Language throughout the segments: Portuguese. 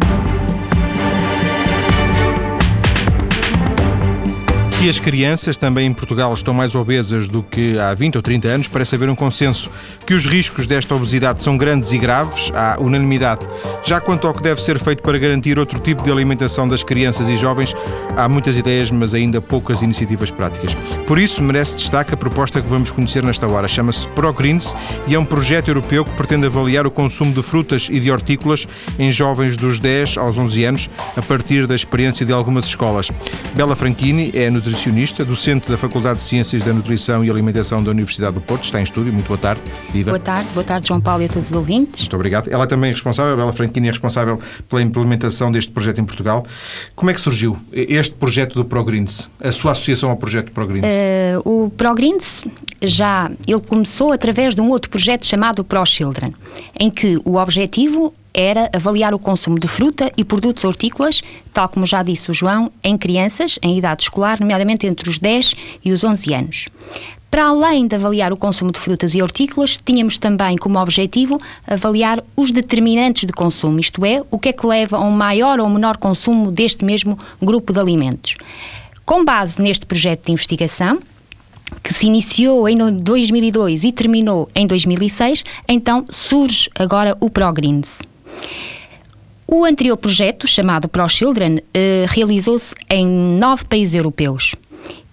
thank you. Que as crianças também em Portugal estão mais obesas do que há 20 ou 30 anos, parece haver um consenso que os riscos desta obesidade são grandes e graves, há unanimidade. Já quanto ao que deve ser feito para garantir outro tipo de alimentação das crianças e jovens, há muitas ideias, mas ainda poucas iniciativas práticas. Por isso, merece destaque a proposta que vamos conhecer nesta hora. Chama-se ProGreens e é um projeto europeu que pretende avaliar o consumo de frutas e de hortícolas em jovens dos 10 aos 11 anos, a partir da experiência de algumas escolas. Bela Franchini é nutricionista, docente da Faculdade de Ciências da Nutrição e Alimentação da Universidade do Porto. Está em estúdio. Muito boa tarde. Viva. Boa tarde. Boa tarde, João Paulo e a todos os ouvintes. Muito obrigado. Ela também é responsável, Bela Franquini é responsável pela implementação deste projeto em Portugal. Como é que surgiu este projeto do ProGreens? A sua associação ao projeto ProGreens? Uh, o ProGreens já ele começou através de um outro projeto chamado ProChildren, em que o objetivo era avaliar o consumo de fruta e produtos hortícolas, tal como já disse o João, em crianças em idade escolar, nomeadamente entre os 10 e os 11 anos. Para além de avaliar o consumo de frutas e hortícolas, tínhamos também como objetivo avaliar os determinantes de consumo, isto é, o que é que leva a um maior ou menor consumo deste mesmo grupo de alimentos. Com base neste projeto de investigação, que se iniciou em 2002 e terminou em 2006, então surge agora o ProGreens. O anterior projeto, chamado ProChildren, eh, realizou-se em nove países europeus.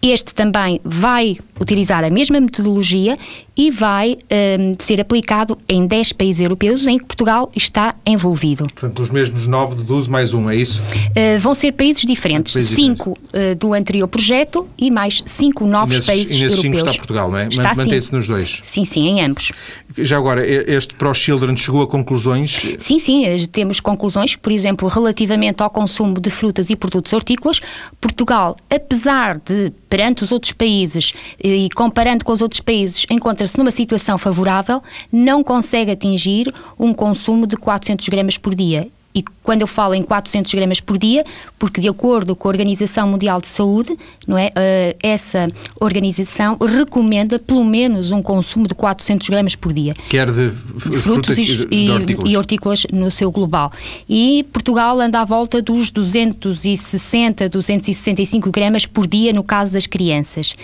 Este também vai utilizar a mesma metodologia e vai um, ser aplicado em 10 países europeus em que Portugal está envolvido. Portanto, os mesmos 9 de 12 mais um, é isso? Uh, vão ser países diferentes. 5 uh, do anterior projeto e mais 5 novos nesses, países nesses europeus. está Portugal, não é? Mantém-se nos dois? Sim, sim, em ambos. Já agora, este Pro Children chegou a conclusões? Sim, sim, eh, temos conclusões. Por exemplo, relativamente ao consumo de frutas e produtos hortícolas, Portugal, apesar de perante os outros países e comparando com os outros países, encontra-se numa situação favorável, não consegue atingir um consumo de 400 gramas por dia. E quando eu falo em 400 gramas por dia, porque de acordo com a Organização Mundial de Saúde, não é, uh, essa organização recomenda pelo menos um consumo de 400 gramas por dia. Quer de, de frutos e, e, hortícolas. e, hortícolas. no seu global. E Portugal anda à volta dos 260, 265 gramas por dia no caso das crianças.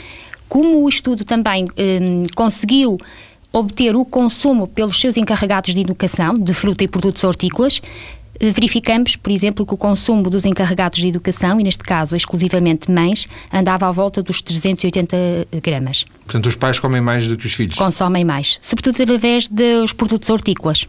Como o estudo também um, conseguiu obter o consumo pelos seus encarregados de educação de fruta e produtos hortícolas, verificamos, por exemplo, que o consumo dos encarregados de educação, e neste caso exclusivamente mães, andava à volta dos 380 gramas. Portanto, os pais comem mais do que os filhos? Consomem mais, sobretudo através dos produtos hortícolas.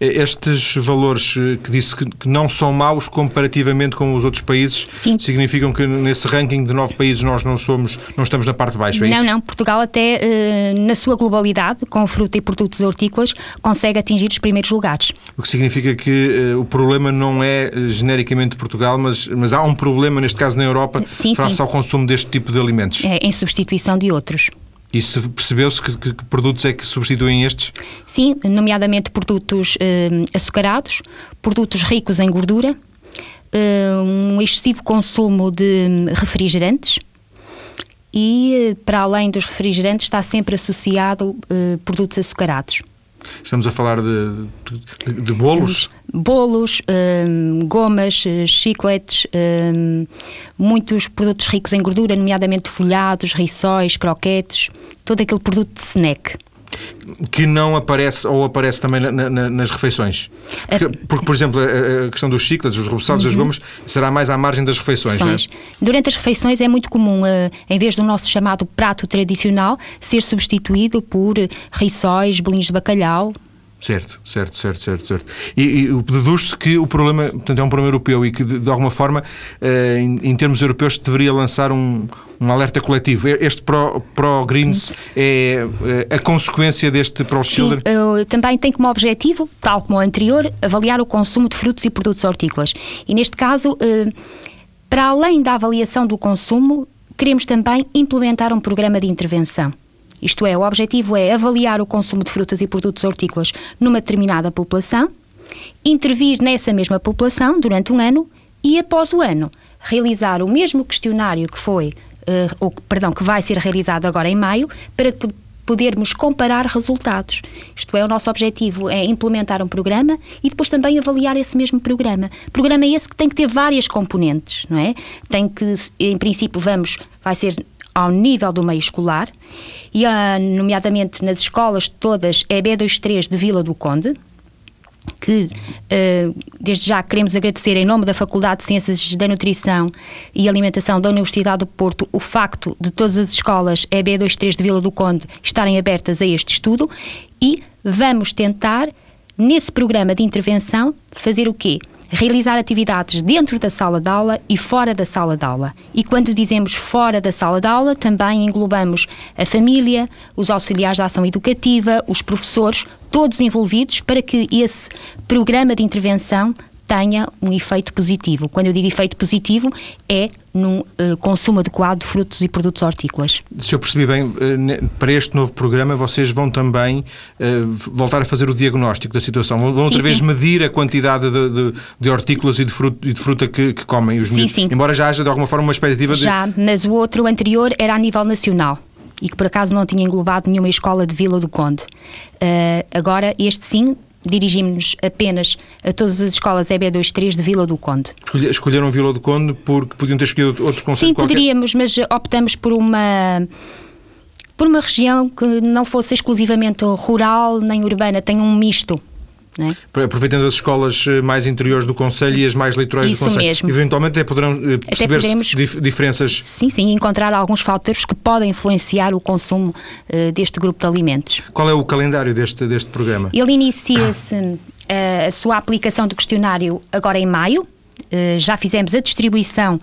Estes valores eh, que disse que não são maus comparativamente com os outros países Sim. significam que nesse ranking de nove países nós não somos, não estamos na parte de baixo, é não, isso? Não, Portugal até eh, na sua globalidade, com fruta e produtos hortícolas, consegue atingir os primeiros lugares. O que significa que uh, o problema não é genericamente Portugal, mas, mas há um problema, neste caso na Europa, sim, face sim. ao consumo deste tipo de alimentos. É, em substituição de outros. E se percebeu-se que, que, que, produtos é que substituem estes? Sim, nomeadamente produtos eh, açucarados, produtos ricos em gordura, eh, um excessivo consumo de refrigerantes e, para além dos refrigerantes, está sempre associado eh, produtos açucarados. Estamos a falar de, de, de bolos? Bolos, hum, gomas, chicletes, hum, muitos produtos ricos em gordura, nomeadamente folhados, rissóis, croquetes, todo aquele produto de snack que não aparece ou aparece também na, na, nas refeições. Porque, porque, por exemplo, a, questão dos chicletes, os reboçados, uhum. as gomas, será mais à margem das refeições, não é? Durante as refeições é muito comum, uh, em vez do nosso chamado prato tradicional, ser substituído por rissóis, bolinhos de bacalhau, Certo, certo, certo, certo, certo. E, e deduz-se que o problema, portanto, é um problema europeu e que, de, de alguma forma, eh, em, em, termos europeus, deveria lançar um, um alerta coletivo. Este Pro-Greens pro é, é a consequência deste Pro-Children? Sim, também tem como objetivo, tal como o anterior, avaliar o consumo de frutos e produtos hortícolas. E neste caso, eh, para além da avaliação do consumo, queremos também implementar um programa de intervenção. Isto é, o objetivo é avaliar o consumo de frutas e produtos hortícolas numa determinada população, intervir nessa mesma população durante um ano e, após o ano, realizar o mesmo questionário que foi, uh, ou, perdão, que vai ser realizado agora em maio, para podermos comparar resultados. Isto é, o nosso objetivo é implementar um programa e depois também avaliar esse mesmo programa. Programa esse que tem que ter várias componentes, não é? Tem que, em princípio, vamos, vai ser ao nível do meio escolar, e uh, nomeadamente nas escolas todas EB23 de Vila do Conde, que uh, desde já queremos agradecer em nome da Faculdade de Ciências da Nutrição e Alimentação da Universidade do Porto o facto de todas as escolas EB23 de Vila do Conde estarem abertas a este estudo e vamos tentar, nesse programa de intervenção, fazer o quê? Realizar atividades dentro da sala de aula e fora da sala de aula. E quando dizemos fora da sala de aula, também englobamos a família, os auxiliares da ação educativa, os professores, todos envolvidos para que esse programa de intervenção tenha um efeito positivo. Quando eu digo efeito positivo, é num uh, consumo adequado de frutos e produtos hortícolas. Se eu percebi bem, uh, para este novo programa vocês vão também uh, voltar a fazer o diagnóstico da situação. Vão, sim, outra vez sim. medir a quantidade de, de, de hortícolas e de fruta, e de fruta que, que, comem os sim, sim. Embora já haja de alguma forma uma expectativa de... Já, mas o outro anterior era a nível nacional e que por acaso não tinha englobado nenhuma escola de Vila do Conde. agora, este sim, dirigimos-nos apenas a todas as escolas EB23 de Vila do Conde. Escolheram Vila do Conde porque podiam ter escolhido outro conceito Sim, qualquer? poderíamos, mas optamos por uma por uma região que não fosse exclusivamente rural nem urbana, tem um misto. É? Aproveitando as escolas eh, mais interiores do Conselho e as mais litorais Isso do Conselho. Mesmo. Eventualmente até poderão eh, perceber dif diferenças. Sim, sim, encontrar alguns fatores que podem influenciar o consumo uh, deste grupo de alimentos. Qual é o calendário deste, deste programa? Ele inicia-se uh, a sua aplicação do questionário agora em maio. Uh, já fizemos a distribuição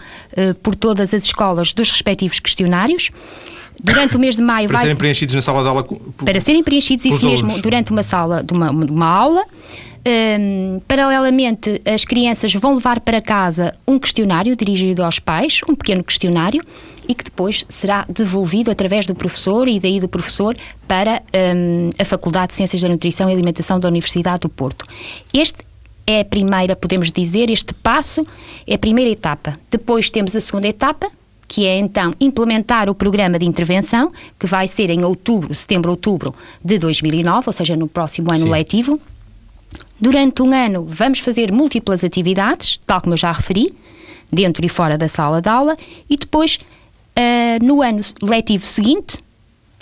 por todas as escolas dos respectivos questionários. Durante o mês de maio para vai serem preenchidos na sala de aula para serem preenchidos isso mesmo alunos. durante uma sala de uma, uma aula um, paralelamente as crianças vão levar para casa um questionário dirigido aos pais um pequeno questionário e que depois será devolvido através do professor e daí do professor para um, a Faculdade de Ciências da Nutrição e Alimentação da Universidade do Porto este é a primeira, podemos dizer, este passo é a primeira etapa. Depois temos a segunda etapa, que é então implementar o programa de intervenção, que vai ser em outubro, setembro, outubro de 2009, ou seja, no próximo ano Sim. letivo. Durante um ano vamos fazer múltiplas atividades, tal como eu já referi, dentro e fora da sala de aula, e depois, uh, no ano letivo seguinte,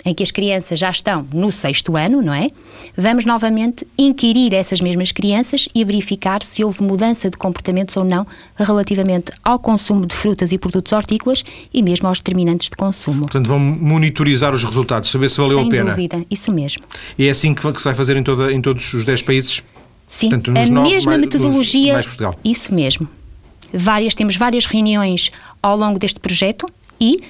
em que as crianças já estão no sexto ano, não é? Vamos novamente inquirir essas mesmas crianças e verificar se houve mudança de comportamentos ou não relativamente ao consumo de frutas e produtos hortícolas e mesmo aos determinantes de consumo. Portanto, vão monitorizar os resultados, saber se valeu Sem a pena. Sem dúvida, isso mesmo. E é assim que se vai fazer em, toda, em todos os 10 países? Sim, Portanto, a mesma mais, metodologia. Portugal. Isso mesmo. Várias, temos várias reuniões ao longo deste projeto e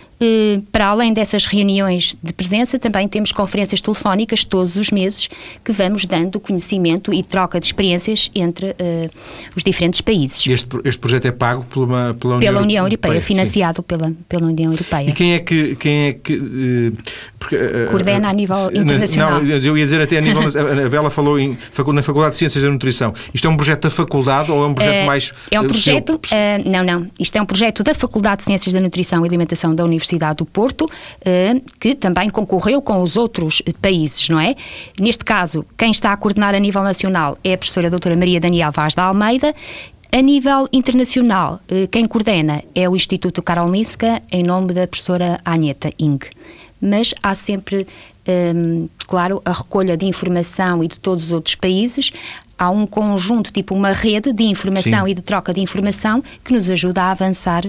para além dessas reuniões de presença, também temos conferências telefónicas todos os meses que vamos dando conhecimento e troca de experiências entre uh, os diferentes países. Este, este projeto é pago pela, pela, União, pela União Europeia, Europeia financiado pela, pela União Europeia. E quem é que. Quem é que uh, porque, uh, Coordena a nível internacional. Não, eu ia dizer até a nível. a Bela falou em, na Faculdade de Ciências da Nutrição. Isto é um projeto da faculdade ou é um projeto mais. É um projeto. não, não. Isto é um projeto da Faculdade de Ciências da Nutrição e Alimentação da Universidade Universidade do Porto, eh, que também concorreu com os outros países, não é? Neste caso, quem está a coordenar a nível nacional é a professora doutora Maria Daniel Vaz da Almeida a nível internacional, eh, quem coordena é o Instituto Karolinska, em nome da professora Aneta Ing. Mas há sempre, um, claro, a recolha de informação e de todos os outros países há um conjunto, tipo uma rede de informação Sim. e de troca de informação que nos ajuda a avançar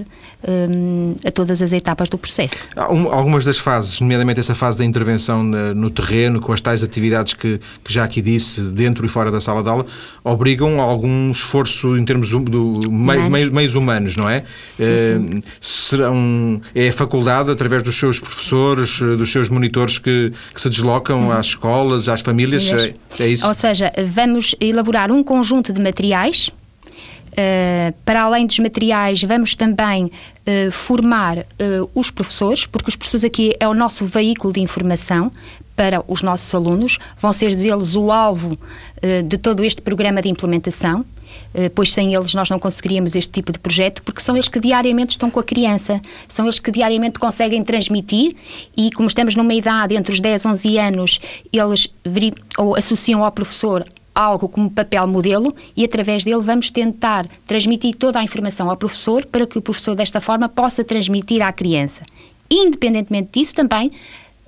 um, a todas as etapas do processo. Algumas das fases, nomeadamente essa fase da intervenção no terreno, com as tais atividades que, que já aqui disse, dentro e fora da sala de aula, obrigam a algum esforço em termos do meio, meios, humanos, não é? Sim, sim. Serão, é a faculdade, através dos seus professores, dos seus monitores que, que se deslocam hum. às escolas, às famílias, é, é isso? Ou seja, vamos elaborar um conjunto de materiais. Uh, para além dos materiais, vamos também uh, formar uh, os professores, porque os professores aqui é o nosso veículo de informação para os nossos alunos, vão ser eles o alvo de todo este programa de implementação. Pois sem eles nós não conseguiríamos este tipo de projeto, porque são eles que diariamente estão com a criança, são eles que diariamente conseguem transmitir e como estamos numa idade entre os 10 e 11 anos, eles associam ao professor algo como papel modelo e através dele vamos tentar transmitir toda a informação ao professor para que o professor desta forma possa transmitir à criança. Independentemente disso também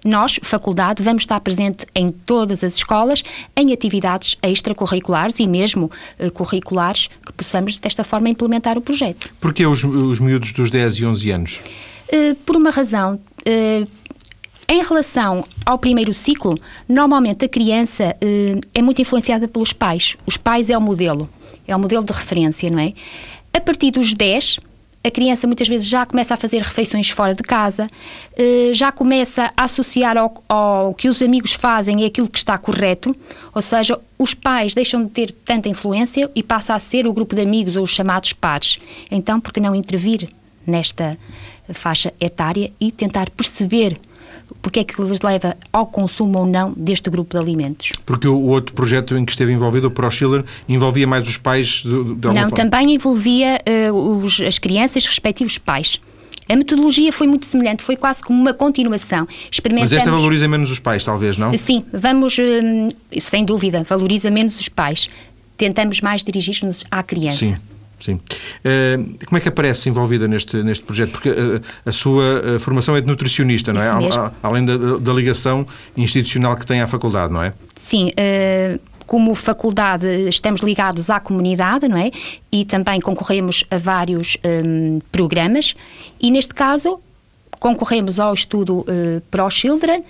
nós, faculdade, vamos estar presente em todas as escolas, em atividades extracurriculares e mesmo uh, curriculares, que possamos desta forma implementar o projeto. Porquê os, os miúdos dos 10 e 11 anos? Uh, por uma razão. Uh, em relação ao primeiro ciclo, normalmente a criança é muito influenciada pelos pais. Os pais é o modelo, é o modelo de referência, não é? A partir dos 10, a criança muitas vezes já começa a fazer refeições fora de casa, eh, já começa a associar ao, ao, que os amigos fazem e aquilo que está correto, ou seja, os pais deixam de ter tanta influência e passa a ser o grupo de amigos ou os chamados pares. Então, por que não intervir nesta faixa etária e tentar perceber porque é que lhes leva ao consumo ou não deste grupo de alimentos. Porque o outro projeto em que esteve envolvido, o ProChildren, envolvia mais os pais de, de alguma Não, forma. também envolvia uh, os, as crianças, respectivos pais. A metodologia foi muito semelhante, foi quase como uma continuação. Mas esta valoriza menos os pais, talvez, não? Sim, vamos, uh, sem dúvida, valoriza menos os pais. Tentamos mais dirigir-nos à criança. Sim. Sim. Uh, como é que aparece envolvida neste, neste projeto? Porque uh, a sua uh, formação é de nutricionista, não é? A, além da, da, ligação institucional que tem à faculdade, não é? Sim. como faculdade estamos ligados à comunidade, não é? E também concorremos a vários um, programas e neste caso concorremos ao estudo Pro Children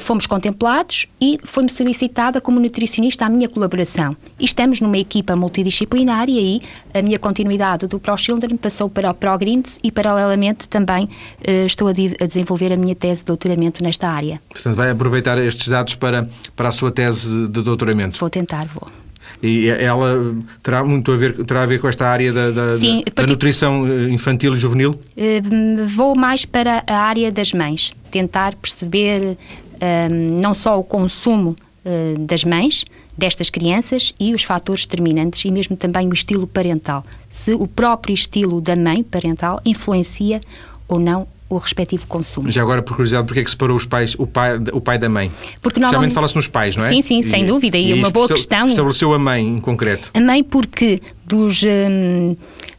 fomos contemplados e foi-me solicitada como nutricionista a minha colaboração. E estamos numa equipa multidisciplinar e aí a minha continuidade do ProChildren passou para o ProGreens e paralelamente também eh, estou a, a, desenvolver a minha tese de doutoramento nesta área. Portanto, vai aproveitar estes dados para, para a sua tese de doutoramento? Vou tentar, vou. E ela terá muito a ver, terá a ver com esta área da, da, Sim, da, da nutrição eh, infantil e juvenil? Vou mais para a área das mães, tentar perceber não só o consumo uh, das mães, destas crianças e os fatores determinantes e mesmo também o estilo parental. Se o próprio estilo da mãe parental influencia ou não o respectivo consumo. Já agora, por curiosidade, porquê é que separou os pais, o pai, o pai da mãe? Porque normalmente... Fala-se nos pais, não é? Sim, sim, sem dúvida. E, e uma boa questão... Estabeleceu a mãe, em concreto. A mãe porque dos... Hum,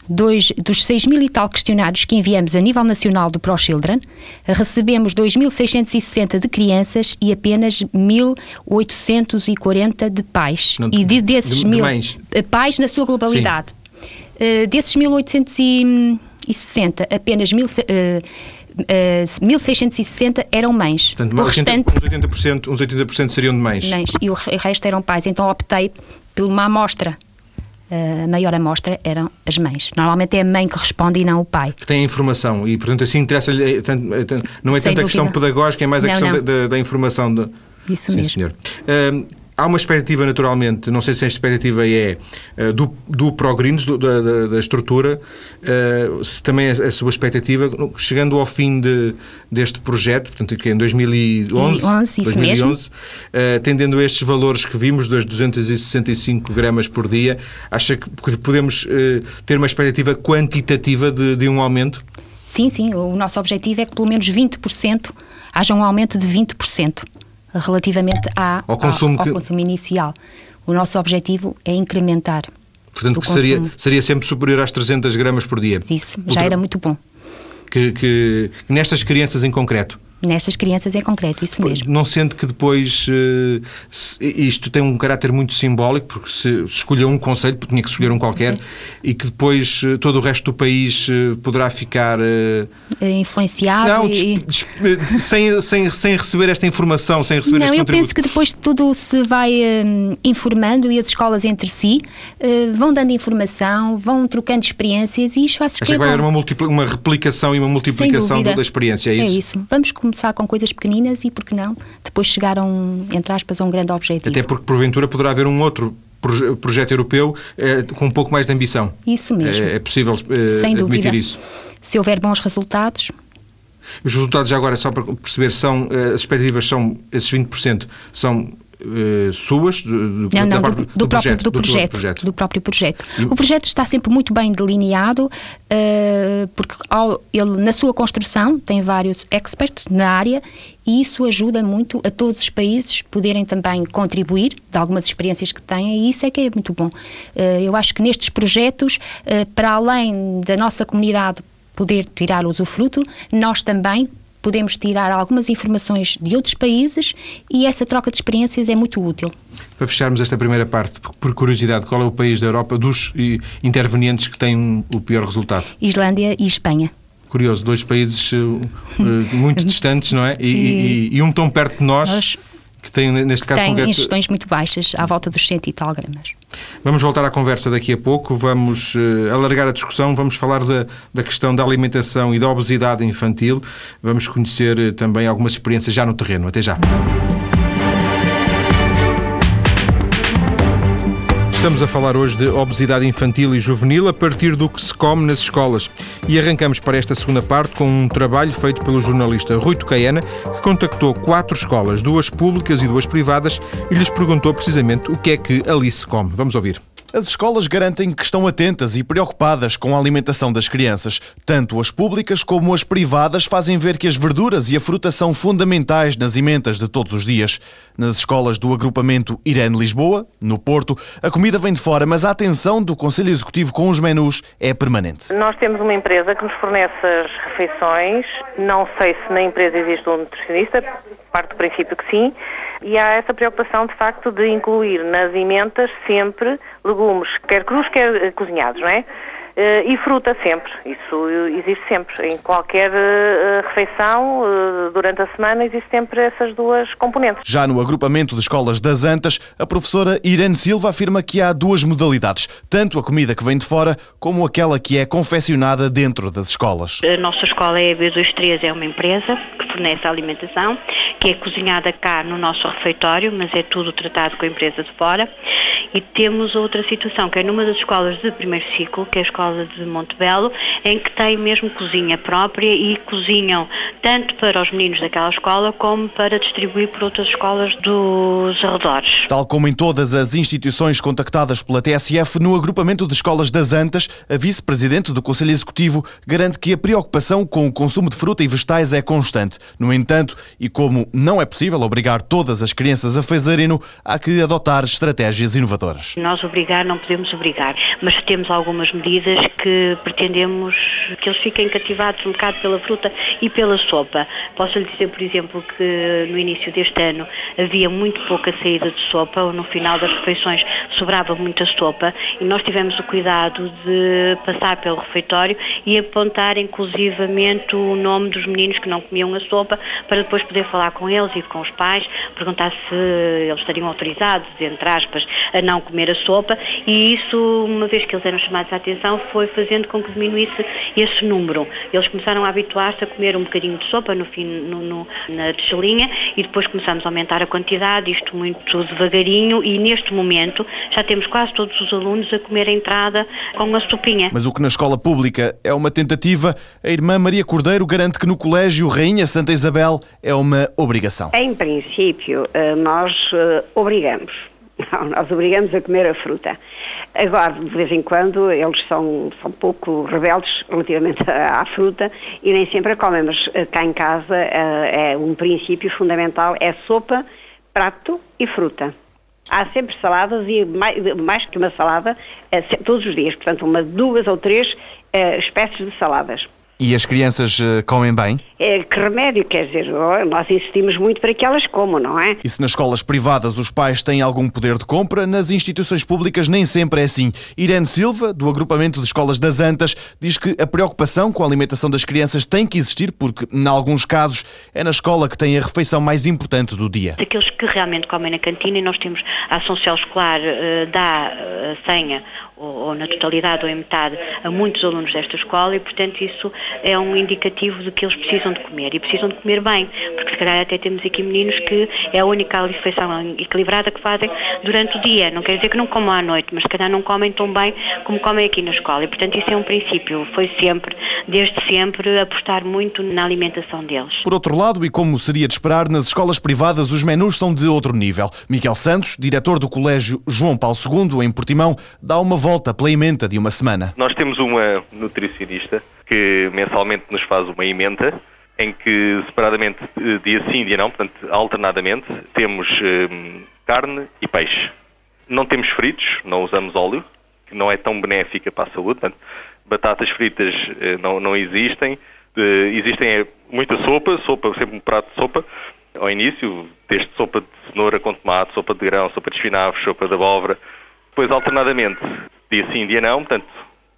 dois, dos 6 mil e tal questionários que enviamos a nível nacional do ProChildren, recebemos 2.660 de crianças e apenas 1.840 de pais. Não, e de, desses de, mil de eh, pais na sua globalidade. Uh, desses 1.860, apenas 1.000. Uh, Uh, 1660 eram mães. Portanto, o 80, restante, uns 80%, uns 80 seriam de mães. mães. E o resto eram pais. Então optei por uma amostra a maior amostra eram as mães. Normalmente é a mãe que responde e não o pai. Que tem a informação e, portanto, assim interessa-lhe. É, é, não é tanto a questão pedagógica, é mais a não, questão da, da, informação. De... Isso Sim, mesmo. Senhor. Uh, há uma expectativa, naturalmente, não sei se a expectativa é uh, do, do ProGreens, da, da, da, estrutura, uh, se também é a sua expectativa, chegando ao fim de, deste projeto, portanto, que é em 2011, 11, 2011 uh, tendendo estes valores que vimos, dos 265 gramas por dia, acha que podemos uh, ter uma expectativa quantitativa de, de um aumento? Sim, sim. O nosso objetivo é que pelo menos 20% haja um aumento de 20% relativamente à, ao, consumo, ao, ao consumo inicial. O nosso objetivo é incrementar. Portanto, que seria, seria sempre superior às 300 gramas por dia. Isso, já era muito bom. Que, que, nestas crianças em concreto, Nessas crianças em concreto, isso mesmo. Não sente que depois uh, isto tem um caráter muito simbólico, porque se escolheu um conselho, porque tinha que escolher um qualquer, Sim. e que depois uh, todo o resto do país uh, poderá ficar. Influenciado. Não, e... sem, sem, sem receber esta informação, sem receber não, este eu contributo. penso que depois tudo se vai informando e as escolas entre si vão dando informação, vão trocando experiências e isso acho que, é vai haver uma, uma replicação e uma multiplicação da experiência, é isso? É isso. Vamos começar com coisas pequeninas e, por que não, depois chegar a um, entre aspas, a um grande objetivo. Até porque, porventura, poderá haver um outro proje projeto europeu eh, com um pouco mais de ambição. Isso mesmo. É, é possível eh, Sem dúvida. isso. Se houver bons resultados, os resultados já agora, só para perceber, são, eh, as expectativas são, esses 20% são uh, suas? Do, do, não, não, do, do, próprio, projeto, do, projeto, projeto, do próprio projeto. E... O projeto está sempre muito bem delineado, uh, porque ao, ele, na sua construção, tem vários experts na área e isso ajuda muito a todos os países poderem também contribuir de algumas experiências que têm e isso é que é muito bom. Uh, eu acho que nestes projetos, para além da nossa comunidade poder tirar o usufruto, nós também podemos tirar algumas informações de outros países e essa troca de experiências é muito útil. Para fecharmos esta primeira parte, por curiosidade, qual é o país da Europa dos intervenientes que tem o pior resultado? Islândia e Espanha. Curioso, dois países uh, muito distantes, não é? E, e, e, um tão perto de nós, nós que tem, neste caso, tem concreto... ingestões muito baixas, à volta dos 100 e tal gramas. Vamos voltar à conversa daqui a pouco, vamos uh, alargar a discussão, vamos falar da, da questão da alimentação e da obesidade infantil, vamos conhecer uh, também algumas experiências já no terreno. Até já. Estamos a falar hoje de obesidade infantil e juvenil a partir do que se come nas escolas. E arrancamos para esta segunda parte com um trabalho feito pelo jornalista Rui Tocaiana, que contactou quatro escolas, duas públicas e duas privadas, e lhes perguntou precisamente o que é que ali se come. Vamos ouvir. As escolas garantem que estão atentas e preocupadas com a alimentação das crianças. Tanto as públicas como as privadas fazem ver que as verduras e a fruta são fundamentais nas emendas de todos os dias. Nas escolas do agrupamento Irene Lisboa, no Porto, a comida vem de fora, mas a atenção do Conselho Executivo com os menus é permanente. Nós temos uma empresa que nos fornece as refeições. Não sei se na empresa existe um nutricionista, parte do princípio que sim e há essa preocupação, de facto, de incluir nas emendas sempre legumes, quer crus, quer cozinhados, não é? Eh, e fruta sempre, isso existe sempre. Em qualquer eh, refeição, eh, durante a semana, existe sempre essas duas componentes. Já no agrupamento de escolas das Antas, a professora Irene Silva afirma que há duas modalidades, tanto a comida que vem de fora, como aquela que é confeccionada dentro das escolas. A nossa escola é a B23, é uma empresa que fornece a alimentação, que é cozinhada cá no nosso refeitório, mas é tudo tratado com a empresa de fora. E temos outra situação, que é numa das escolas de primeiro ciclo, que é a escola de Montebello, em que tem mesmo cozinha própria e cozinham tanto para os meninos daquela escola como para distribuir por outras escolas dos arredores. Tal como em todas as instituições contactadas pela TSF, no agrupamento de escolas das Antas, a vice-presidente do Conselho Executivo garante que a preocupação com o consumo de fruta e vegetais é constante. No entanto, e como não é possível obrigar todas as crianças a fazerem-no, há que adotar estratégias inovadoras Nós obrigar não podemos obrigar, mas temos algumas medidas que pretendemos que eles fiquem cativados um bocado pela fruta e pela sopa. Posso lhe dizer, por exemplo, que no início deste ano havia muito pouca saída de sopa, ou no final das refeições sobrava muita sopa, e nós tivemos o cuidado de passar pelo refeitório e apontar inclusivamente o nome dos meninos que não comiam a sopa, para depois poder falar com eles e com os pais, perguntar se eles estariam autorizados, entre aspas, a não comer a sopa e isso, uma vez que eles eram chamados à atenção, foi fazendo com que diminuísse esse número. Eles começaram a habituar-se a comer um bocadinho de sopa no fim, no, no, na tigelinha e depois começamos a aumentar a quantidade, isto muito devagarinho e neste momento já temos quase todos os alunos a comer a entrada com uma sopinha. Mas o que na escola pública é uma tentativa, a irmã Maria Cordeiro garante que no colégio Rainha Santa Isabel é uma obrigação. Em princípio, eh, nós eh, obrigamos não, nós obrigamos a comer a fruta. Agora, de vez em quando, eles são, são pouco rebeldes relativamente à, fruta e nem sempre a comem, mas eh, cá em casa é, é um princípio fundamental, é sopa, prato e fruta. Há sempre saladas e mais, mais que uma salada é, todos os dias, portanto, uma, duas ou três espécies de saladas. E as crianças uh, comem bem? É, que remédio, quer dizer, nós insistimos muito para que elas comam, não é? E se nas escolas privadas os pais têm algum poder de compra, nas instituições públicas nem sempre é assim. Irene Silva, do agrupamento de escolas das Antas, diz que a preocupação com a alimentação das crianças tem que existir porque, em alguns casos, é na escola que tem a refeição mais importante do dia. Aqueles que realmente comem na cantina e nós temos a ação social escolar uh, dá uh, senha ou, ou, na totalidade ou em metade a muitos alunos desta escola e, portanto, isso é um indicativo de que eles precisam de comer e precisam de comer bem, porque se calhar até temos aqui meninos que é a única refeição equilibrada que fazem durante o dia. Não quer dizer que não comam à noite, mas se calhar não comem tão bem como comem aqui na escola. E, portanto, isso é um princípio. Foi sempre, desde sempre, apostar muito na alimentação deles. Por outro lado, e como seria de esperar, nas escolas privadas os menus são de outro nível. Miguel Santos, diretor do Colégio João Paulo II, em Portimão, dá uma volta pela emenda de uma semana. Nós temos uma nutricionista que mensalmente nos faz uma emenda em que separadamente, eh, dia sim, dia não, portanto, alternadamente, temos hum, carne e peixe. Não temos fritos, não usamos óleo, que não é tão benéfica para a saúde, portanto, batatas fritas eh, não, não existem, eh, existem muita sopa, sopa, sempre um prato de sopa, ao início, desde sopa de cenoura com tomate, sopa de grão, sopa de espinafres, sopa de abóbora, depois alternadamente, dia sim, dia não, portanto,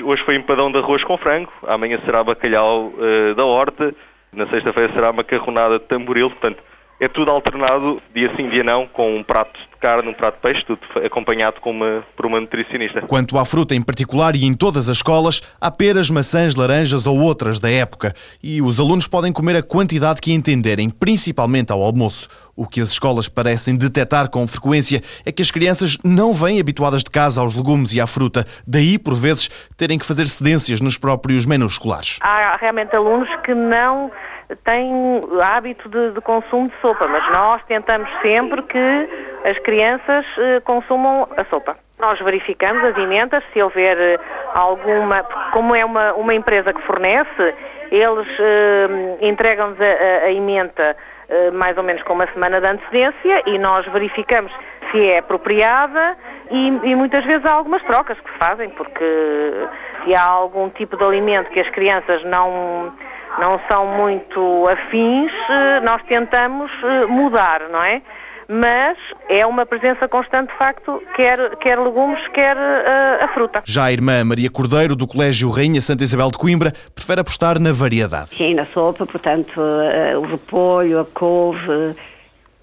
hoje foi empadão de arroz com frango, amanhã será bacalhau uh, da horta, na sexta-feira será macarronada de tamboril, portanto, é tudo alternado, dia sim, dia não, com um prato de carne, um prato de peixe, tudo acompanhado com uma, por uma nutricionista. Quanto à fruta em particular e em todas as escolas, há peras, maçãs, laranjas ou outras da época. E os alunos podem comer a quantidade que entenderem, principalmente ao almoço. O que as escolas parecem detectar com frequência é que as crianças não vêm habituadas de casa aos legumes e à fruta, daí, por vezes, terem que fazer cedências nos próprios menus escolares. Há realmente alunos que não têm hábito de, de, consumo de sopa, mas nós tentamos sempre que as crianças uh, consumam a sopa. Nós verificamos as emendas, se houver uh, alguma, como é uma, uma empresa que fornece, eles uh, entregam-nos a, a, a emenda mais ou menos com uma semana de antecedência e nós verificamos se é apropriada e, e, muitas vezes há algumas trocas que se fazem, porque se há algum tipo de alimento que as crianças não não são muito afins, eh, nós tentamos eh, mudar, não é? Mas é uma presença constante, de facto, quer, quer legumes, quer uh, a fruta. Já a irmã Maria Cordeiro, do Colégio Rainha Santa Isabel de Coimbra, prefere apostar na variedade. Sim, na sopa, portanto, uh, o repolho, a couve,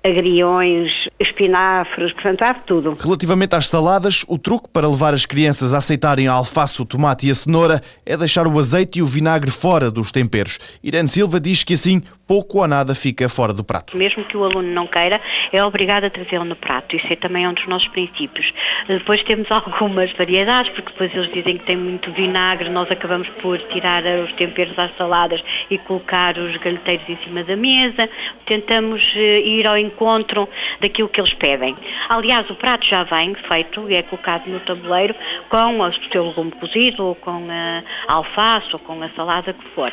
agriões, espinafres, portanto há tudo. Relativamente às saladas, o truque para levar as crianças a aceitarem a alface, o tomate e a cenoura é deixar o azeite e o vinagre fora dos temperos. Irene Silva diz que assim pouco ou nada fica fora do prato. Mesmo que o aluno não queira, é obrigado a trazê-lo no prato. Isso é também um dos nossos princípios. Depois temos algumas variedades, porque depois eles dizem que tem muito vinagre, nós acabamos por tirar os temperos às saladas e colocar os galheteiros em cima da mesa. Tentamos eh, ir ao encontro daquilo que eles pedem. Aliás, o prato já vem feito e é colocado no tabuleiro com o seu legume cozido, ou com a alface, ou com a salada que for.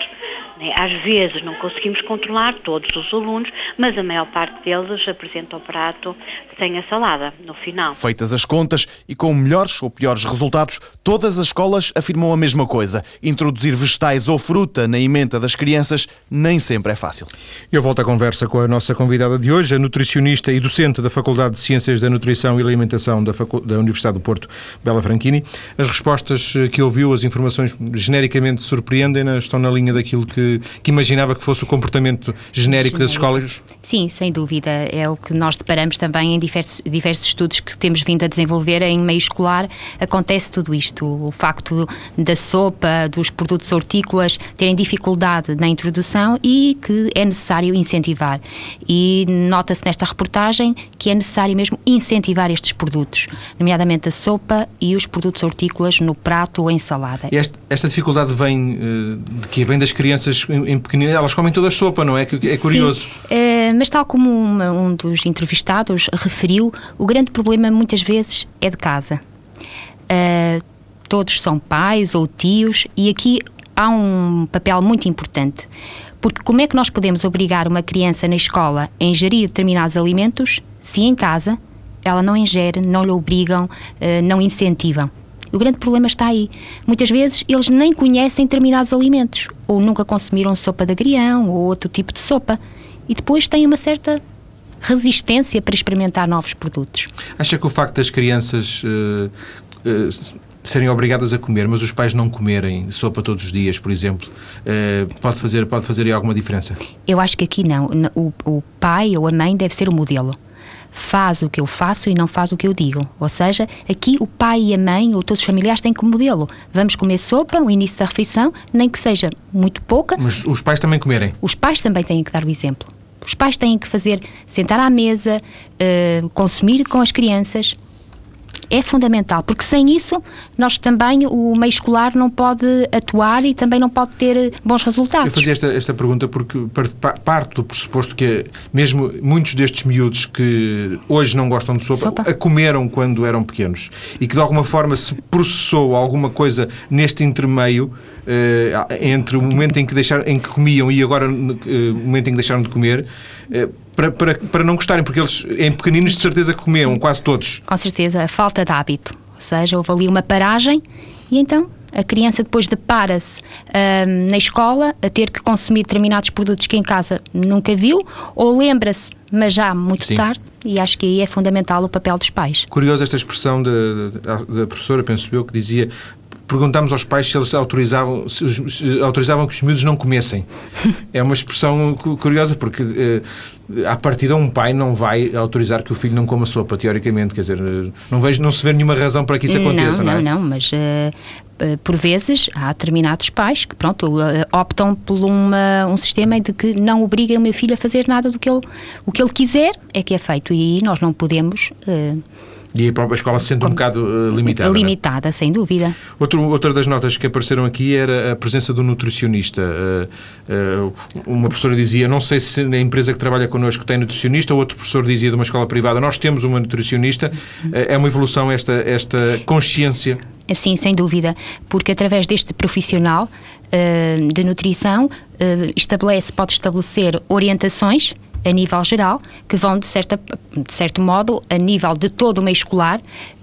Né? Às vezes não conseguimos controlar todos os alunos, mas a maior parte deles apresenta o prato sem a salada no final. Feitas as contas e com melhores ou piores resultados, todas as escolas afirmam a mesma coisa. Introduzir vegetais ou fruta na emenda das crianças nem sempre é fácil. Eu volto à conversa com a nossa convidada de hoje, a nutricionista e docente da Faculdade de Ciências da Nutrição e Alimentação da, Facu da Universidade do Porto, Bela Franchini. As respostas que ouviu, as informações genericamente surpreendem-na, estão na linha daquilo que que, imaginava que fosse o comportamento genérico, das escolas? Sim, sem dúvida. É o que nós deparamos também em diversos, diversos estudos que temos vindo a desenvolver em meio escolar. Acontece tudo isto. O facto da sopa, dos produtos hortícolas terem dificuldade na introdução e que é necessário incentivar. E nota-se nesta reportagem que é necessário mesmo incentivar estes produtos, nomeadamente a sopa e os produtos hortícolas no prato ou em salada. Esta, esta dificuldade vem eh, de que vem das crianças em pequenino, elas comem toda a sopa, não é? É curioso. É, mas tal como uma, um dos entrevistados referiu, o grande problema muitas vezes é de casa. Uh, todos são pais ou tios e aqui há um papel muito importante. Porque como é que nós podemos obrigar uma criança na escola a ingerir determinados alimentos se em casa ela não ingere, não lhe obrigam, uh, não incentivam? O grande problema está aí. Muitas vezes eles nem conhecem determinados alimentos, ou nunca consumiram sopa de agrião ou outro tipo de sopa, e depois têm uma certa resistência para experimentar novos produtos. Acha que o facto das crianças uh, uh, serem obrigadas a comer, mas os pais não comerem sopa todos os dias, por exemplo, uh, pode fazer pode fazer alguma diferença? Eu acho que aqui não. O, o pai ou a mãe deve ser o modelo faz o que eu faço e não faz o que eu digo. Ou seja, aqui o pai e a mãe ou todos os familiares têm como modelo. Vamos comer sopa, o início da refeição, nem que seja muito pouca. Mas os pais também comerem? Os pais também têm que dar o exemplo. Os pais têm que fazer, sentar à mesa, uh, consumir com as crianças, é fundamental, porque sem isso nós também, o meio escolar não pode atuar e também não pode ter bons resultados. Eu fazia esta, esta pergunta porque parte do pressuposto que mesmo muitos destes miúdos que hoje não gostam de sopa, sopa, a comeram quando eram pequenos e que de alguma forma se processou alguma coisa neste intermeio eh, entre o momento em que, deixaram, em que comiam e agora eh, o momento em que deixaram de comer eh, para, para, para não gostarem, porque eles em pequeninos de certeza que comiam, Sim. quase todos. Com certeza, a falta de hábito. Ou seja, houve ali uma paragem e então a criança depois depara-se um, na escola a ter que consumir determinados produtos que em casa nunca viu, ou lembra-se, mas já muito Sim. tarde, e acho que aí é fundamental o papel dos pais. Curiosa esta expressão da, da professora, penso eu, que dizia perguntámos aos pais se eles autorizavam, se, se autorizavam que os miúdos não comessem. É uma expressão curiosa, porque uh, à partida um pai não vai autorizar que o filho não coma sopa, teoricamente. Quer dizer, eh, não, vejo, não se vê nenhuma razão para que isso aconteça, não, não é? Não, não, mas uh, por vezes há determinados pais que, pronto, optam por uma, um sistema de que não obriguem o meu filho a fazer nada do que ele, o que ele quiser, é que é feito. E nós não podemos... Uh, e a própria escola se sente um bocado uh, limitada. É? Limitada, sem dúvida. Outro, outra das notas que apareceram aqui era a presença do nutricionista. Uh, uh, uma professora dizia, não sei se na empresa que trabalha connosco tem nutricionista, ou outro professor dizia de uma escola privada, nós temos uma nutricionista. é uma evolução esta, esta consciência? Sim, sem dúvida, porque através deste profissional de nutrição estabelece, pode estabelecer orientações a nível geral, que vão, de, certa, de certo modo, a nível de todo o meio escolar,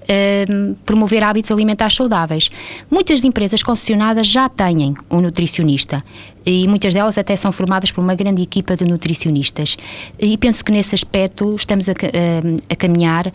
Ehm, promover hábitos alimentares saudáveis. Muitas empresas concessionadas já têm um nutricionista e muitas delas até são formadas por uma grande equipa de nutricionistas. E penso que nesse aspecto estamos a, a, ehm, a caminhar uh,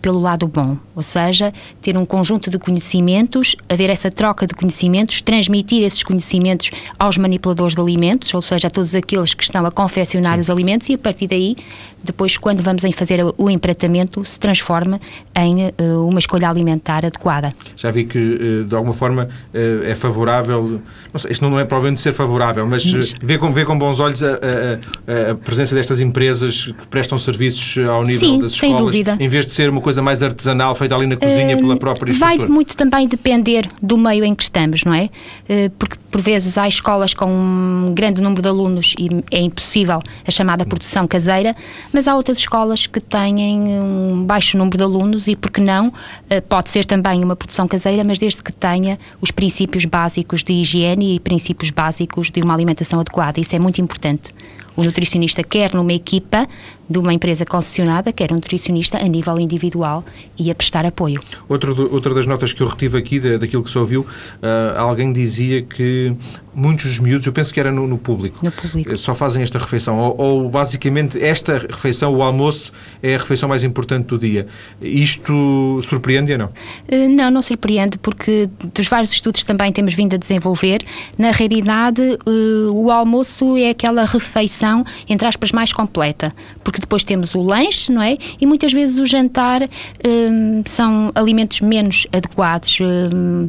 pelo lado bom, ou seja, ter um conjunto de conhecimentos, haver essa troca de conhecimentos, transmitir esses conhecimentos aos manipuladores de alimentos, ou seja, a todos aqueles que estão a confeccionar Sim. os alimentos e a partir daí, depois, quando vamos em fazer o empratamento, se transforma em uh, eh, uma escolha alimentar adequada. Já vi que, eh, de alguma forma, eh, é favorável, não sei, isto não é provavelmente ser favorável, mas, mas... Vê, com, vê com bons olhos a, a, a, presença destas empresas que prestam serviços ao nível Sim, das escolas, sem dúvida. em vez de ser uma coisa mais artesanal, feita ali na cozinha uh, pela própria estrutura. Vai muito também depender do meio em que estamos, não é? Uh, porque, por vezes, há escolas com um grande número de alunos e é impossível a chamada produção caseira, mas há outras escolas que têm um baixo número de alunos e, porque não, não, eh, pode ser também uma produção caseira, mas desde que tenha os princípios básicos de higiene e princípios básicos de uma alimentação adequada. Isso é muito importante. O nutricionista quer numa equipa de uma empresa concessionada, quer um nutricionista a nível individual e a prestar apoio. Outro, outra das notas que eu retive aqui, da, daquilo que se ouviu, uh, alguém dizia que muitos dos miúdos, eu penso que era no, no público, no público, só fazem esta refeição, ou, ou, basicamente esta refeição, o almoço, é a refeição mais importante do dia. Isto surpreende ou não? Uh, não, não surpreende, porque dos vários estudos também temos vindo a desenvolver, na realidade uh, o almoço é aquela refeição, entre aspas, mais completa, porque depois temos o lanche, não é? E muitas vezes o jantar um, são alimentos menos adequados. Um,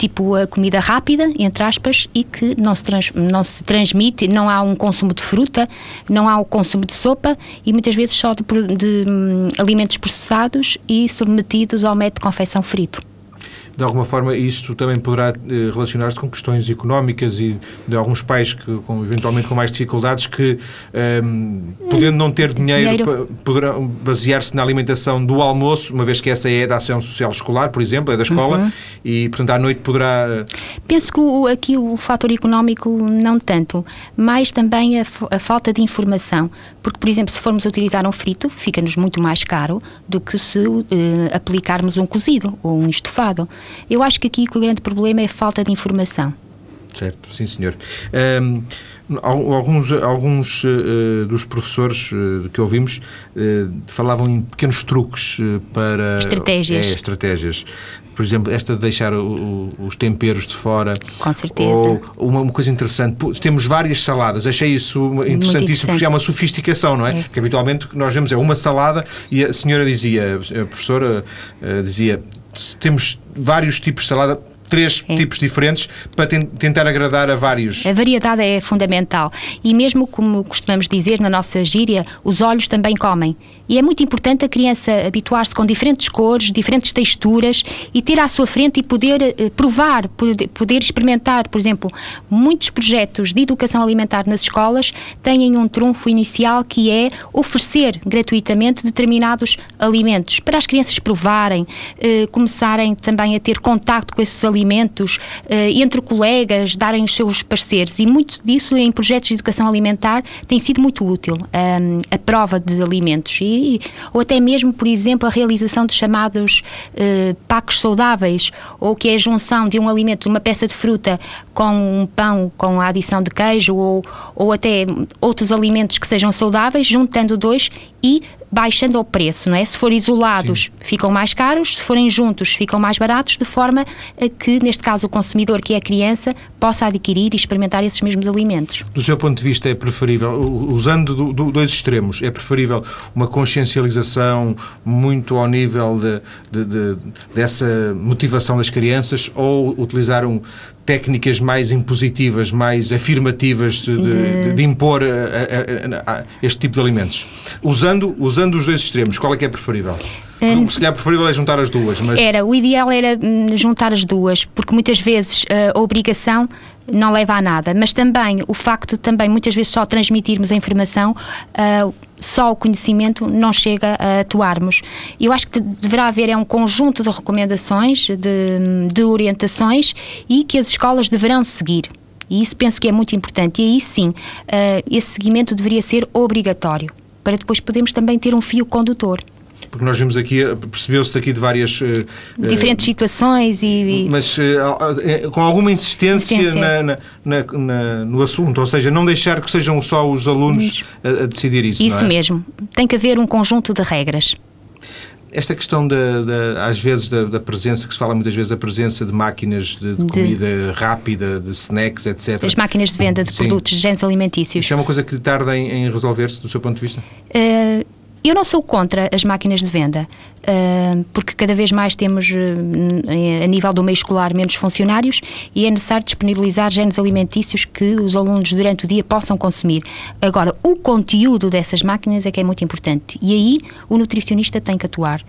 tipo a comida rápida, entre aspas, e que não se, trans, não se transmite, não há um consumo de fruta, não há o consumo de sopa e muitas vezes só de, de, de um, alimentos processados e submetidos ao método de confecção frito de alguma forma isto também poderá eh, relacionar-se com questões económicas e de alguns pais que com, eventualmente com mais dificuldades que ehm, podendo não ter dinheiro, dinheiro. poderão basear-se na alimentação do almoço, uma vez que essa é da ação social escolar, por exemplo, é da escola uhum. e portanto à noite poderá Penso que o, aqui o fator económico não tanto, mas também a, a falta de informação, porque por exemplo, se formos utilizar um frito, fica-nos muito mais caro do que se uh, aplicarmos um cozido ou um estofado. Eu acho que aqui o grande problema é a falta de informação. Certo, sim senhor. Um, alguns alguns uh, dos professores uh, que ouvimos uh, falavam em pequenos truques para... Estratégias. É, estratégias. Por exemplo, esta de deixar o, o, os temperos de fora. Com certeza. Ou uma, uma, coisa interessante, temos várias saladas. Achei isso interessantíssimo, porque é uma sofisticação, não é? é? Que habitualmente nós vemos é uma salada e a senhora dizia, a professora dizia, temos vários tipos de salada, três é. tipos diferentes para tentar agradar a vários. A variedade é fundamental. E mesmo como costumamos dizer na nossa gíria, os olhos também comem. E é muito importante a criança habituar-se com diferentes cores, diferentes texturas e ter à sua frente e poder uh, provar, poder, experimentar. Por exemplo, muitos projetos de educação alimentar nas escolas têm um trunfo inicial que é oferecer gratuitamente determinados alimentos para as crianças provarem, uh, começarem também a ter contacto com esses alimentos, uh, entre colegas, darem os seus parceiros. E muito disso em projetos de educação alimentar tem sido muito útil, um, a prova de alimentos. E, ou até mesmo, por exemplo, a realização de chamados pacos saudáveis, ou que é a junção de um alimento, uma peça de fruta com um pão com a adição de queijo, ou, ou até outros alimentos que sejam saudáveis, juntando dois e baixando o preço, não é? Se forem isolados, Sim. ficam mais caros, se forem juntos, ficam mais baratos, de forma a que, neste caso, o consumidor, que é a criança, possa adquirir e experimentar esses mesmos alimentos. Do seu ponto de vista, é preferível, usando do, do, dois extremos, é preferível uma consciencialização muito ao nível de, de, de, dessa motivação das crianças ou utilizar um, técnicas mais impositivas, mais afirmativas de, de, de impor a, a, a, este tipo de alimentos? Usando, usando os dois extremos, qual é que é preferível? Hum. Se calhar preferível é juntar as duas. Mas... Era, o ideal era hum, juntar as duas, porque muitas vezes a obrigação não leva a nada, mas também o facto de também muitas vezes só transmitirmos a informação, uh, só o conhecimento não chega a atuarmos. Eu acho que deverá haver é um conjunto de recomendações, de, de orientações e que as escolas deverão seguir. E isso penso que é muito importante. E aí sim, uh, esse seguimento deveria ser obrigatório, para depois podermos também ter um fio condutor porque nós vimos aqui, percebeu-se aqui de várias... Uh, Diferentes situações e... Mas uh, com alguma insistência. Na, na, na, no assunto, ou seja, não deixar que sejam só os alunos a, a decidir isso, Isso é? mesmo. Tem que haver um conjunto de regras esta questão da, da, às vezes da, da, presença, que se fala muitas vezes da presença de máquinas de, de comida rápida, de snacks, etc. As máquinas de venda de Sim. produtos, de géneros alimentícios. Isso é uma coisa que tarda em, em resolver-se, do seu ponto de vista? Uh, eu não sou contra as máquinas de venda, uh, porque cada vez mais temos, uh, a nível do meio escolar, menos funcionários e é necessário disponibilizar géneros alimentícios que os alunos durante o dia possam consumir. Agora, o conteúdo dessas máquinas é que é muito importante e aí o nutricionista tem que atuar.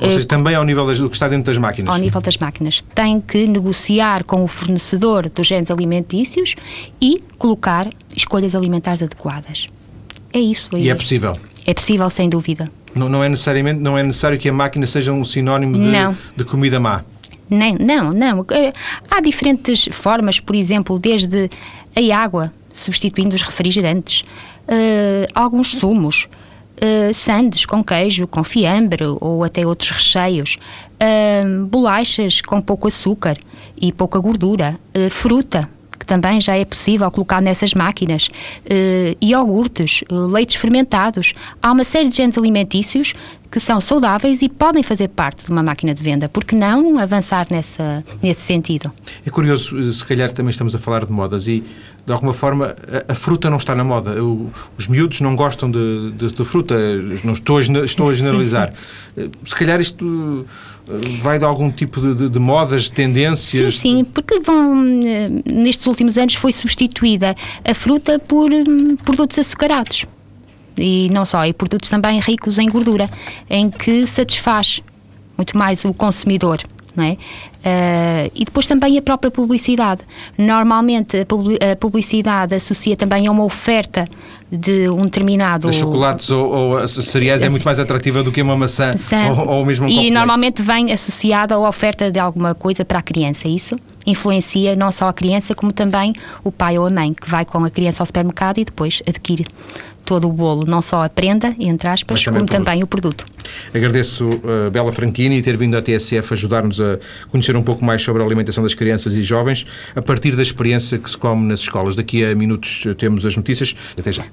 Ou seja, também ao nível do que está dentro das máquinas. Ao nível das máquinas. Tem que negociar com o fornecedor dos géneros alimentícios e colocar escolhas alimentares adequadas. É isso. E é possível? É possível, sem dúvida. Não, não, é necessariamente, não é necessário que a máquina seja um sinónimo de, de comida má? Nem, não, não. Eh, há diferentes formas, por exemplo, desde a água, substituindo os refrigerantes, uh, alguns sumos, uh, sandes com queijo, com fiambre ou até outros recheios, uh, bolachas com pouco açúcar e pouca gordura, fruta, que também já é possível colocar nessas máquinas, uh, iogurtes, uh, leites fermentados. Há uma série de genes alimentícios que são saudáveis e podem fazer parte de uma máquina de venda. Por que não avançar nessa, nesse sentido? É curioso, eh, se calhar também estamos a falar de modas e, de alguma forma, a, a fruta não está na moda. Eu, os miúdos não gostam de, de, de, fruta, não estou a, estou a generalizar. Sim, sim. Se calhar isto vai de algum tipo de, de, de, modas, de tendências? Sim, sim, porque vão, eh, nestes últimos anos foi substituída a fruta por hum, produtos açucarados. E não só, e produtos também ricos em gordura, em que satisfaz muito mais o consumidor. Não é? Uh, e depois também a própria publicidade. Normalmente a publicidade associa também a uma oferta de um determinado. De chocolates ou, ou cereais é muito mais atrativa do que uma maçã ou, ou mesmo um E normalmente vem associada à oferta de alguma coisa para a criança, isso? Influencia não só a criança, como também o pai ou a mãe, que vai com a criança ao supermercado e depois adquire todo o bolo, não só a prenda, entre aspas, também como também o produto. Agradeço a uh, Bela Franchini ter vindo à TSF ajudar-nos a conhecer um pouco mais sobre a alimentação das crianças e jovens, a partir da experiência que se come nas escolas. Daqui a minutos temos as notícias. Até já.